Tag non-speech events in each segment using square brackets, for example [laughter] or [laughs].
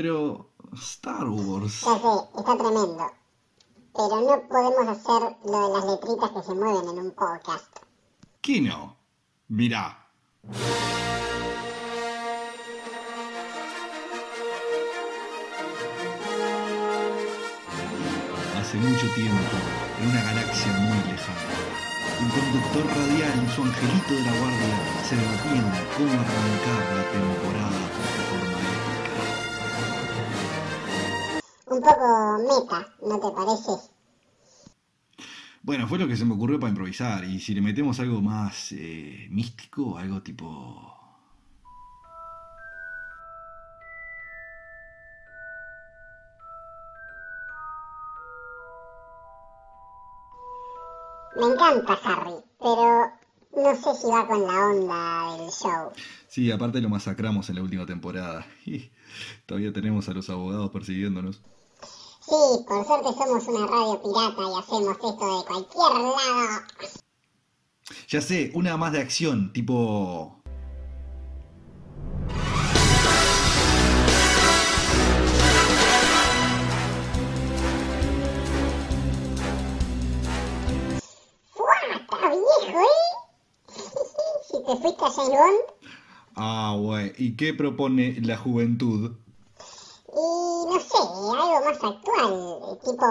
Pero, Star Wars. Ya sé, está tremendo. Pero no podemos hacer lo de las letritas que se mueven en un podcast. ¿Qué no? Mirá. Hace mucho tiempo, en una galaxia muy lejana, un conductor radial y su angelito de la guardia se debatían cómo arrancar la temporada de forma Un poco meta, ¿no te parece? Bueno, fue lo que se me ocurrió para improvisar. Y si le metemos algo más eh, místico, algo tipo. Me encanta Harry, pero no sé si va con la onda del show. Sí, aparte lo masacramos en la última temporada. Y [laughs] todavía tenemos a los abogados persiguiéndonos. Sí, por suerte somos una radio pirata y hacemos esto de cualquier lado. Ya sé, una más de acción, tipo. ¡Fua! ¡Está viejo, eh! [laughs] si te fuiste a. Ah, güey. ¿Y qué propone la juventud? Y algo más actual, tipo...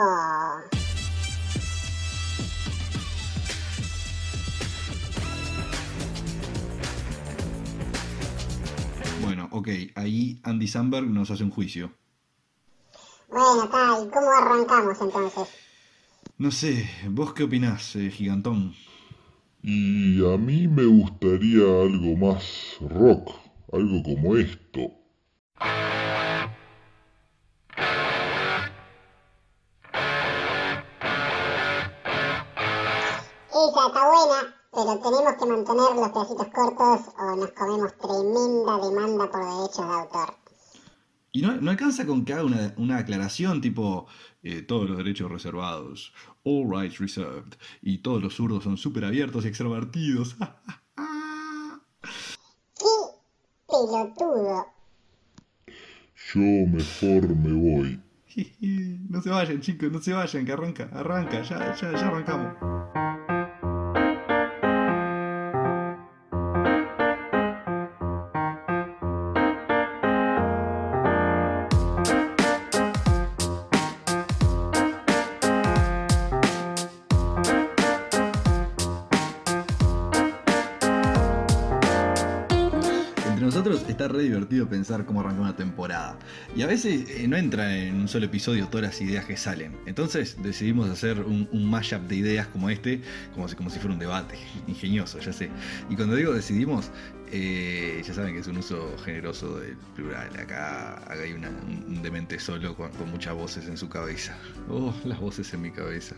Bueno, ok, ahí Andy Samberg nos hace un juicio. Bueno, tal, ¿cómo arrancamos entonces? No sé, ¿vos qué opinás, eh, gigantón? Y a mí me gustaría algo más rock, algo como esto. Mantener los pedacitos cortos o nos comemos tremenda demanda por derechos de autor. Y no, no alcanza con que haga una, una aclaración tipo eh, todos los derechos reservados, all rights reserved, y todos los zurdos son súper abiertos y extrovertidos. [laughs] ¡Qué pelotudo! Yo mejor me voy. [laughs] no se vayan, chicos, no se vayan, que arranca, arranca, ya, ya, ya arrancamos. Re divertido pensar cómo arranca una temporada. Y a veces eh, no entra en un solo episodio todas las ideas que salen. Entonces decidimos hacer un, un mashup de ideas como este, como si, como si fuera un debate. [laughs] Ingenioso, ya sé. Y cuando digo decidimos, eh, ya saben que es un uso generoso del plural. Acá, hay una- un, demente solo con, muchas voces en su cabeza. Oh, las voces en mi cabeza.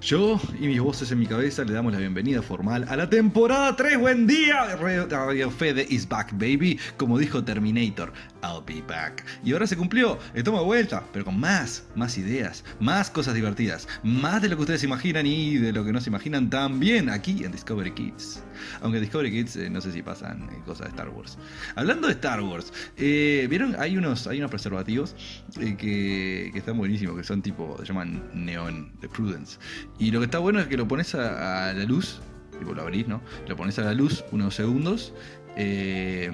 Yo y mis voces en mi cabeza le damos la bienvenida formal a la temporada 3. Buen día, Radio Fede is back, baby. Como dijo Terminator, I'll be back. Y ahora se cumplió, estamos de vuelta, pero con más, más ideas, más cosas divertidas, más de lo que ustedes imaginan y de lo que no se imaginan también aquí en Discovery Kids. Aunque Discovery Kids eh, no sé si pasan cosas de Star Wars. Hablando de Star Wars, eh, ¿vieron? Hay unos, hay unos preservativos eh, que, están buenísimos, que son tipo, se llaman neón de Prudence. Y lo que está bueno es que lo pones a, la luz, tipo lo abrís, ¿no? Lo pones a la luz unos segundos, eh,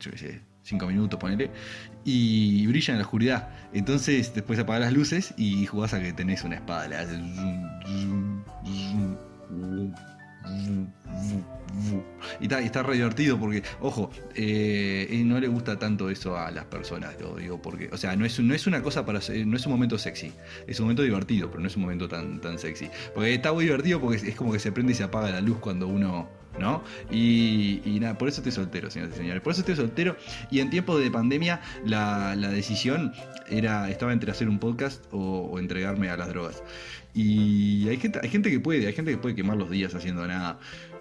yo qué sé, cinco minutos, ponele, y brilla en la oscuridad. Entonces después apagás las luces y jugás a que tenés una espada, le haces Y está, está re divertido porque, ojo, eh, no le gusta tanto eso a las personas, lo digo porque, o sea, no es, no es una cosa para, no es un momento sexy, es un momento divertido, pero no es un momento tan, tan sexy. Porque está muy divertido porque es como que se prende y se apaga la luz cuando uno, ¿no? Y, nada, por eso estoy soltero, señores y señores, por eso estoy soltero y en tiempos de pandemia la, decisión era, estaba entre hacer un podcast o, o entregarme a las drogas. Y hay gente, hay gente que puede, hay gente que puede quemar los días haciendo nada.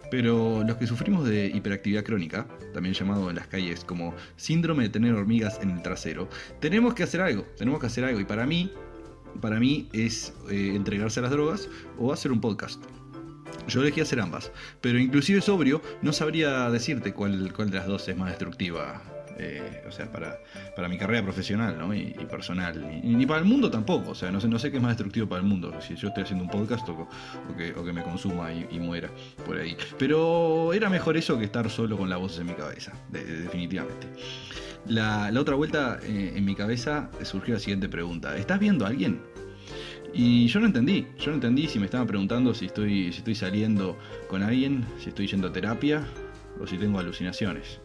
Pero los que sufrimos de hiperactividad crónica, también llamado en las calles como síndrome de tener hormigas en el trasero, tenemos que hacer algo, tenemos que hacer algo. Y para mí, para mí es eh, entregarse a las drogas o hacer un podcast. Yo elegí hacer ambas, pero inclusive sobrio no sabría decirte cuál, cuál de las dos es más destructiva. eh, o sea, para, para mi carrera profesional ¿no? y, y personal. Ni, ni para el mundo tampoco. O sea, no sé, no sé qué es más destructivo para el mundo. Si yo estoy haciendo un podcast o, o que, o que me consuma y, y muera por ahí. Pero era mejor eso que estar solo con la voz en mi cabeza, de- de- definitivamente. La, la otra vuelta eh, en mi cabeza surgió la siguiente pregunta. ¿Estás viendo a alguien? Y yo no entendí, yo no entendí si me estaban preguntando si estoy, si estoy saliendo con alguien, si estoy yendo a terapia o si tengo alucinaciones.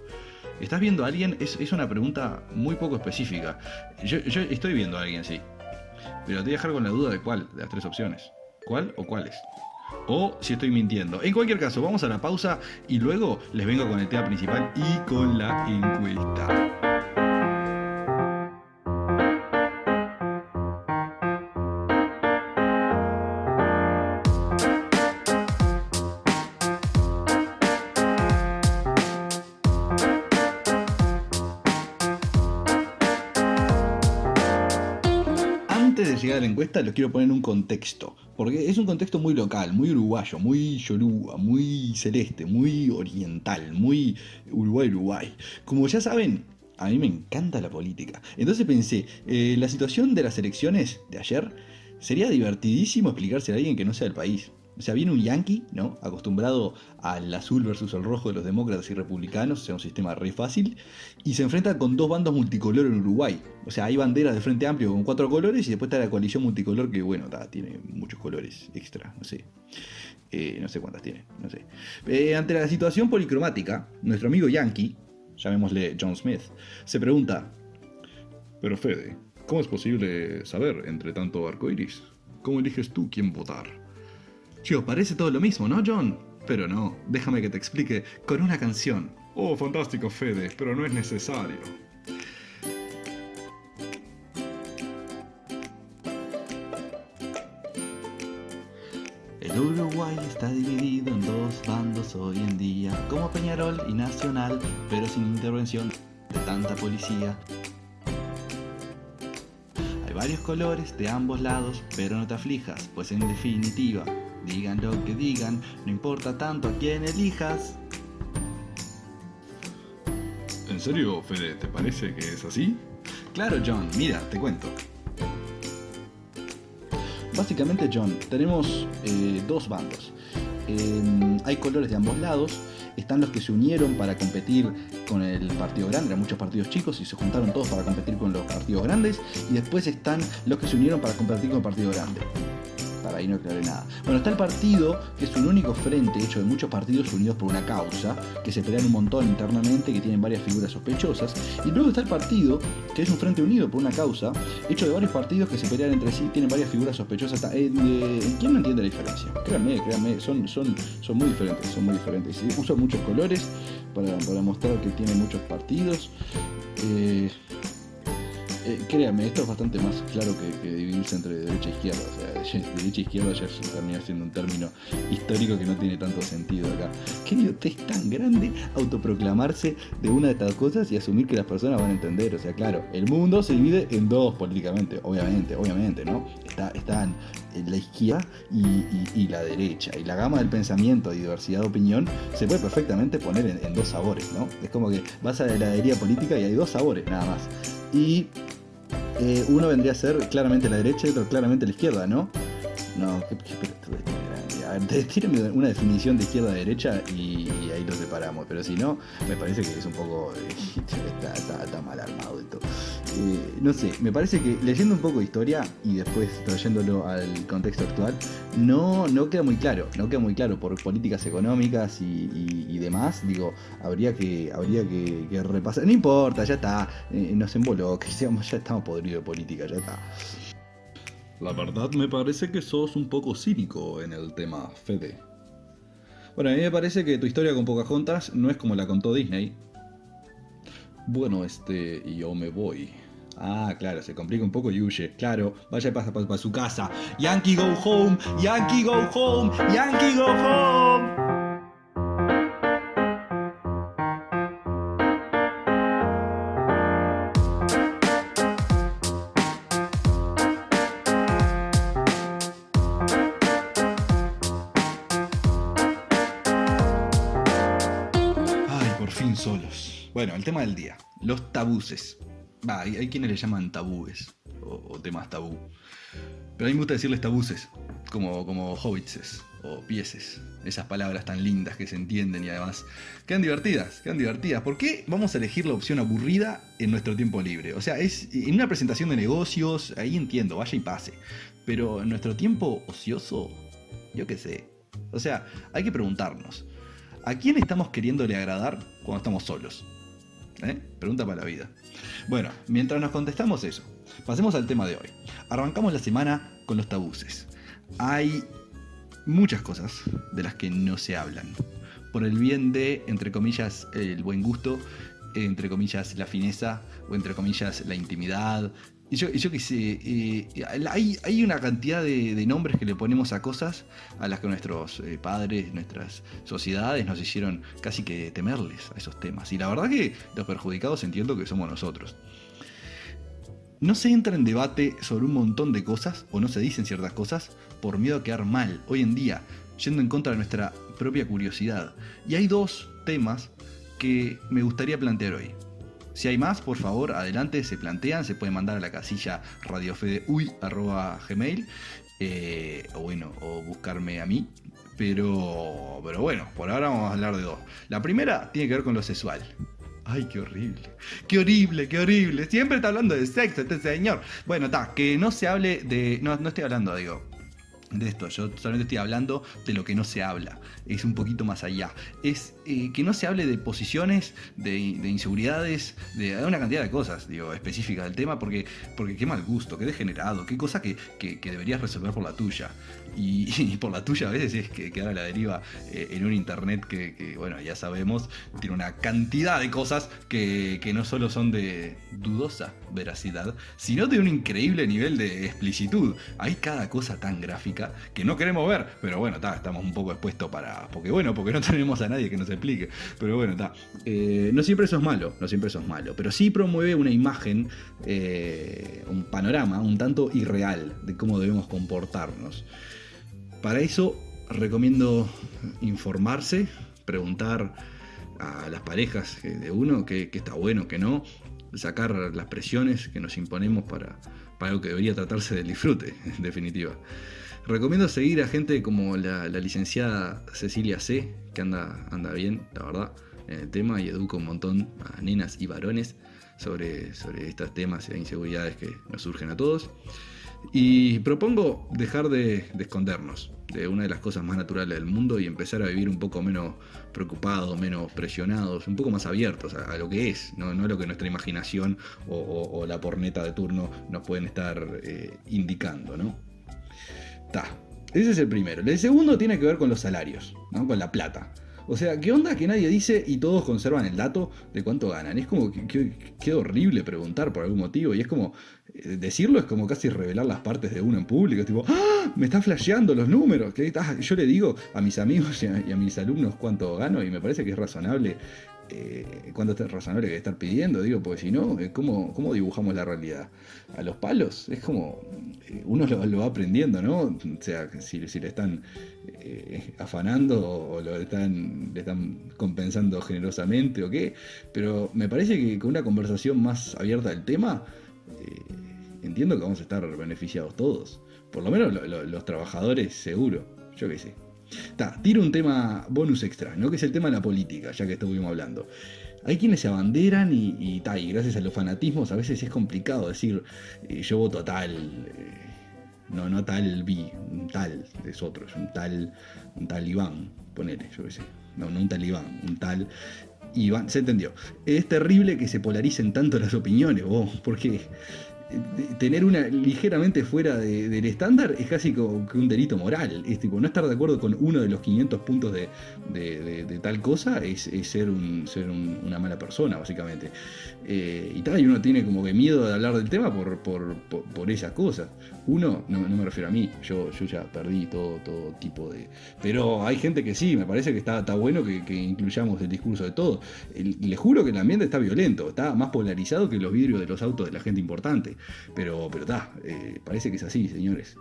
¿Estás viendo a alguien? Es, es una pregunta muy poco específica. Yo, yo estoy viendo a alguien, sí. Pero te voy a dejar con la duda de cuál, de las tres opciones. ¿Cuál o cuáles? O si estoy mintiendo. En cualquier caso, vamos a la pausa y luego les vengo con el tema principal y con la encuesta. Antes de llegar a la encuesta, los quiero poner en un contexto. Porque es un contexto muy local, muy uruguayo, muy yoruba, muy celeste, muy oriental, muy Uruguay-Uruguay. Como ya saben, a mí me encanta la política. Entonces pensé, eh, la situación de las elecciones de ayer sería divertidísimo explicársela a alguien que no sea del país. O sea, viene un yanqui, ¿no? Acostumbrado al azul versus el rojo de los demócratas y republicanos, o sea, un sistema re fácil, y se enfrenta con dos bandos multicolor en Uruguay. O sea, hay banderas de Frente Amplio con cuatro colores y después está la coalición multicolor que, bueno, ta, tiene muchos colores extra, no sé. Eh, no sé cuántas tiene, no sé. Eh, ante la situación policromática, nuestro amigo Yankee, llamémosle John Smith, se pregunta: Pero Fede, ¿cómo es posible saber entre tanto arcoiris? ¿Cómo eliges tú quién votar? Chicos, parece todo lo mismo, ¿no, John? Pero no, déjame que te explique con una canción. Oh, fantástico, Fede, pero no es necesario. El Uruguay está dividido en dos bandos hoy en día, como Peñarol y Nacional, pero sin intervención de tanta policía. Hay varios colores de ambos lados, pero no te aflijas, pues en definitiva, digan lo que digan, no importa tanto a quién elijas. ¿En serio, Fede, te parece que es así? Claro, John, mira, te cuento. Básicamente, John, tenemos eh, dos bandos. Eh, hay colores de ambos lados. Están los que se unieron para competir con el partido grande, eran muchos partidos chicos y se juntaron todos para competir con los partidos grandes. Y después están los que se unieron para competir con el partido grande. Para ahí no aclaré nada. Bueno, está el partido, que es un único frente hecho de muchos partidos unidos por una causa, que se pelean un montón internamente, que tienen varias figuras sospechosas. Y luego está el partido, que es un frente unido por una causa, hecho de varios partidos que se pelean entre sí, tienen varias figuras sospechosas. Eh, eh, ¿Quién no entiende la diferencia? Créanme, créanme, son, son, son muy diferentes, son muy diferentes. Sí, Usan muchos colores para, para mostrar que tienen muchos partidos. Eh, eh, créanme, esto es bastante más claro que, que dividirse entre derecha e izquierda. O sea, derecha e izquierda ya termina siendo un término histórico que no tiene tanto sentido acá. Qué idiotez tan grande autoproclamarse de una de estas cosas y asumir que las personas van a entender. O sea, claro, el mundo se divide en dos políticamente, obviamente, obviamente, ¿no? Está, están eh, la izquierda y, y- y la derecha. Y la gama del pensamiento y diversidad de opinión se puede perfectamente poner en, en dos sabores, ¿no? Es como que vas a la heladería política y hay dos sabores nada más. Y eh, uno vendría a ser claramente la derecha y otro claramente la izquierda, ¿no? No, qué, qué pelotudez tírame [laughs] una definición de izquierda-derecha y, y ahí lo separamos. Pero si no, me parece que es un poco. [laughs] está, mal armado esto. Eh, no sé, me parece que leyendo un poco de historia y después trayéndolo al contexto actual, no, no queda muy claro. No queda muy claro por políticas económicas y, demás. Digo, habría que, habría que, repasar. No importa, ya está. eh, nos emboló, que [laughs] ya estamos podridos de política, ya está. La verdad me parece que sos un poco cínico en el tema, Fede. Bueno, a mí me parece que tu historia con Pocahontas no es como la contó Disney. Bueno, este, yo me voy. Ah, claro, se complica un poco y. Claro, vaya para su casa. Yankee go home, Yankee go home, Yankee go home. Bueno, el tema del día. Los tabuces. Va, hay, quienes le llaman tabúes. O, temas tabú. Pero a mí me gusta decirles tabuces. Como, como hobbitses o pieses. Esas palabras tan lindas que se entienden y además quedan divertidas, quedan divertidas. ¿Por qué vamos a elegir la opción aburrida en nuestro tiempo libre? O sea, es en una presentación de negocios, ahí entiendo, vaya y pase. Pero en nuestro tiempo ocioso, yo qué sé. O sea, hay que preguntarnos, ¿a quién estamos queriéndole agradar cuando estamos solos? ¿Eh? Pregunta para la vida. Bueno, mientras nos contestamos eso, pasemos al tema de hoy. Arrancamos la semana con los tabuces. Hay muchas cosas de las que no se hablan. Por el bien de, entre comillas, el buen gusto, entre comillas, la fineza, o entre comillas, la intimidad. Y yo, qué sé, eh, hay, hay, una cantidad de, de, nombres que le ponemos a cosas a las que nuestros eh, padres, nuestras sociedades nos hicieron casi que temerles a esos temas. Y la verdad que los perjudicados entiendo que somos nosotros. No se entra en debate sobre un montón de cosas, o no se dicen ciertas cosas, por miedo a quedar mal, hoy en día, yendo en contra de nuestra propia curiosidad. Y hay dos temas que me gustaría plantear hoy. Si hay más, por favor, adelante, se plantean, se pueden mandar a la casilla radiofedeuy.gmail, eh, o bueno, o buscarme a mí. Pero, pero bueno, por ahora vamos a hablar de dos. La primera tiene que ver con lo sexual. Ay, qué horrible. Qué horrible, qué horrible. Siempre está hablando de sexo este señor. Bueno, está, que no se hable de... No, no estoy hablando, digo, de esto. Yo solamente estoy hablando de lo que no se habla. Es un poquito más allá. Es eh, que no se hable de posiciones, de, de, inseguridades, de una cantidad de cosas, digo, específicas del tema, porque, porque qué mal gusto, qué degenerado, qué cosa que, que, deberías resolver por la tuya. [laughs] Y, por la tuya a veces es que queda a la deriva eh, en un internet que, que, bueno, ya sabemos, tiene una cantidad de cosas que, que no solo son de dudosa veracidad, sino de un increíble nivel de explicitud. Hay cada cosa tan gráfica que no queremos ver, pero bueno, ta, estamos un poco expuestos para. Porque bueno, porque no [laughs] tenemos a nadie que nos explique. Pero bueno, está. Eh, no siempre eso es malo, no siempre eso es pero sí promueve una imagen, eh, un panorama un tanto irreal de cómo debemos comportarnos. Para eso recomiendo informarse, preguntar a las parejas de uno qué está bueno, qué no, sacar las presiones que nos imponemos para, para algo que debería tratarse del disfrute, [laughs] en definitiva. Recomiendo seguir a gente como la, licenciada Cecilia C, que anda, anda bien, la verdad, en el tema y educa un montón a nenas y varones sobre, sobre estos temas e inseguridades que nos surgen a todos. Y propongo dejar de, de, escondernos de una de las cosas más naturales del mundo y empezar a vivir un poco menos preocupados, menos presionados, un poco más abiertos a, lo que es, no, no, a lo que nuestra imaginación o, la porneta de turno nos pueden estar eh, indicando, ¿no? Ta. Ese es el primero. El segundo tiene que ver con los salarios. Con la plata. O sea, ¿qué onda que nadie dice y todos conservan el dato de cuánto ganan? Es como que, que, que horrible preguntar por algún motivo y es como eh, decirlo es como casi revelar las partes de uno en público, tipo, ¡Ah! me está flasheando los números. Ah, yo le digo a mis amigos y a, mis alumnos cuánto gano y me parece que es razonable, eh, cuánto es razonable que estar pidiendo, digo, porque si no, eh, ¿cómo, ¿cómo, dibujamos la realidad? A los palos, es como, eh, uno lo, lo, va aprendiendo, ¿no? O sea, si, si le están eh, afanando o lo están, le están compensando generosamente o qué, pero me parece que con una conversación más abierta del tema, eh, entiendo que vamos a estar beneficiados todos. Por lo menos lo, lo, los trabajadores seguro, yo qué sé. Ta, tiro un tema bonus extra, ¿no? Que es el tema de la política, ya que estuvimos hablando. Hay quienes se abanderan y, y, y gracias a los fanatismos a veces es complicado decir eh, yo voto a tal, eh, no, no tal vi, un tal es otro, es un tal, un tal Iván, ponele, yo qué sé. No, no un tal Iván, un tal Iván, se entendió. Es terrible que se polaricen tanto las opiniones, vos, porque tener una ligeramente fuera de, del estándar es casi como que un delito moral. Es tipo, no estar de acuerdo con uno de los 500 puntos de, tal cosa es, ser, un, ser un, una mala persona, básicamente. Eh, y tal, y uno tiene como que miedo de hablar del tema por, por, por, esas cosas. Uno, no, me refiero a mí, yo, yo ya perdí todo, todo tipo de... Pero hay gente que sí, me parece que está, está bueno que, incluyamos el discurso de todo. El, le juro que el ambiente está violento, está más polarizado que los vidrios de los autos de la gente importante. Pero, pero está, eh, parece que es así, señores.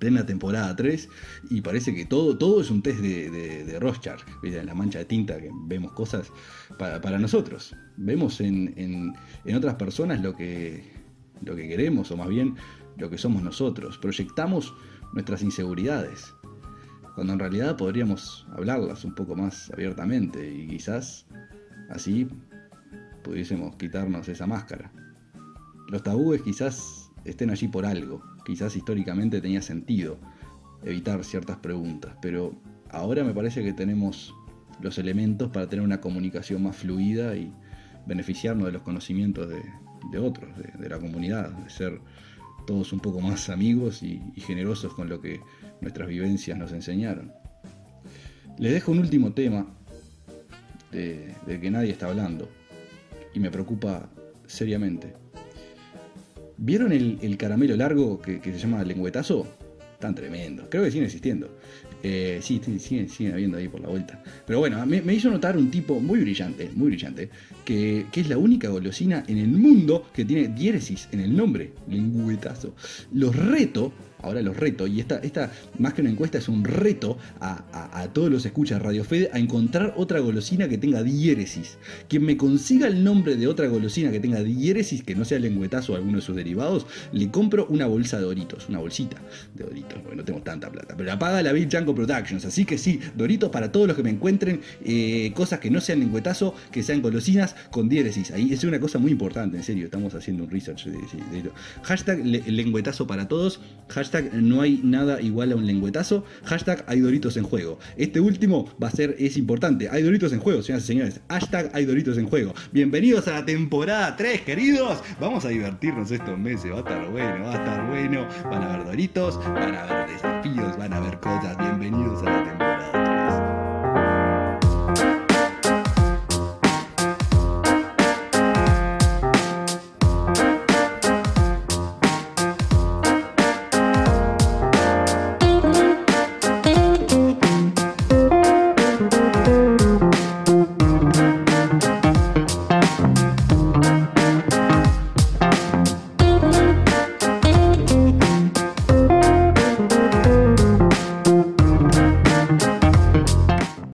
Plena temporada 3, y parece que todo, todo es un test de, de, de Rorschach, en la mancha de tinta que vemos cosas para, nosotros. Vemos en, en, otras personas lo que, lo que queremos, o más bien lo que somos nosotros. Proyectamos nuestras inseguridades, cuando en realidad podríamos hablarlas un poco más abiertamente y quizás así pudiésemos quitarnos esa máscara. Los tabúes quizás estén allí por algo, quizás históricamente tenía sentido evitar ciertas preguntas, pero ahora me parece que tenemos los elementos para tener una comunicación más fluida y beneficiarnos de los conocimientos de, otros, de, la comunidad, de ser todos un poco más amigos y, generosos con lo que nuestras vivencias nos enseñaron. Les dejo un último tema de, que nadie está hablando y me preocupa seriamente. ¿Vieron el, caramelo largo que, que, se llama lengüetazo? Tan tremendo. Creo que sigue existiendo. Eh, sí, siguen, habiendo ahí por la vuelta. Pero bueno, me, hizo notar un tipo muy brillante, muy brillante, que, que, es la única golosina en el mundo que tiene diéresis en el nombre, lengüetazo. Los reto ahora los reto, y esta, esta más que una encuesta es un reto a, todos los escuchas de Radio Fede a encontrar otra golosina que tenga diéresis. Quien me consiga el nombre de otra golosina que tenga diéresis, que no sea lengüetazo o alguno de sus derivados, le compro una bolsa de Doritos, una bolsita de Doritos, porque no tengo tanta plata. Pero la paga la Big Janko Productions, así que sí, Doritos para todos los que me encuentren eh, cosas que no sean lengüetazo, que sean golosinas con diéresis. Ahí es una cosa muy importante, en serio, estamos haciendo un research de, Hashtag lengüetazo para todos, Hashtag no hay nada igual a un lengüetazo. Hashtag hay doritos en juego. Este último va a ser, es importante. Hay doritos en juego, señoras y señores. Hashtag hay doritos en juego. Bienvenidos a la temporada 3, queridos. Vamos a divertirnos estos meses. Va a estar bueno, va a estar bueno. Van a haber doritos, van a haber desafíos, van a haber cosas.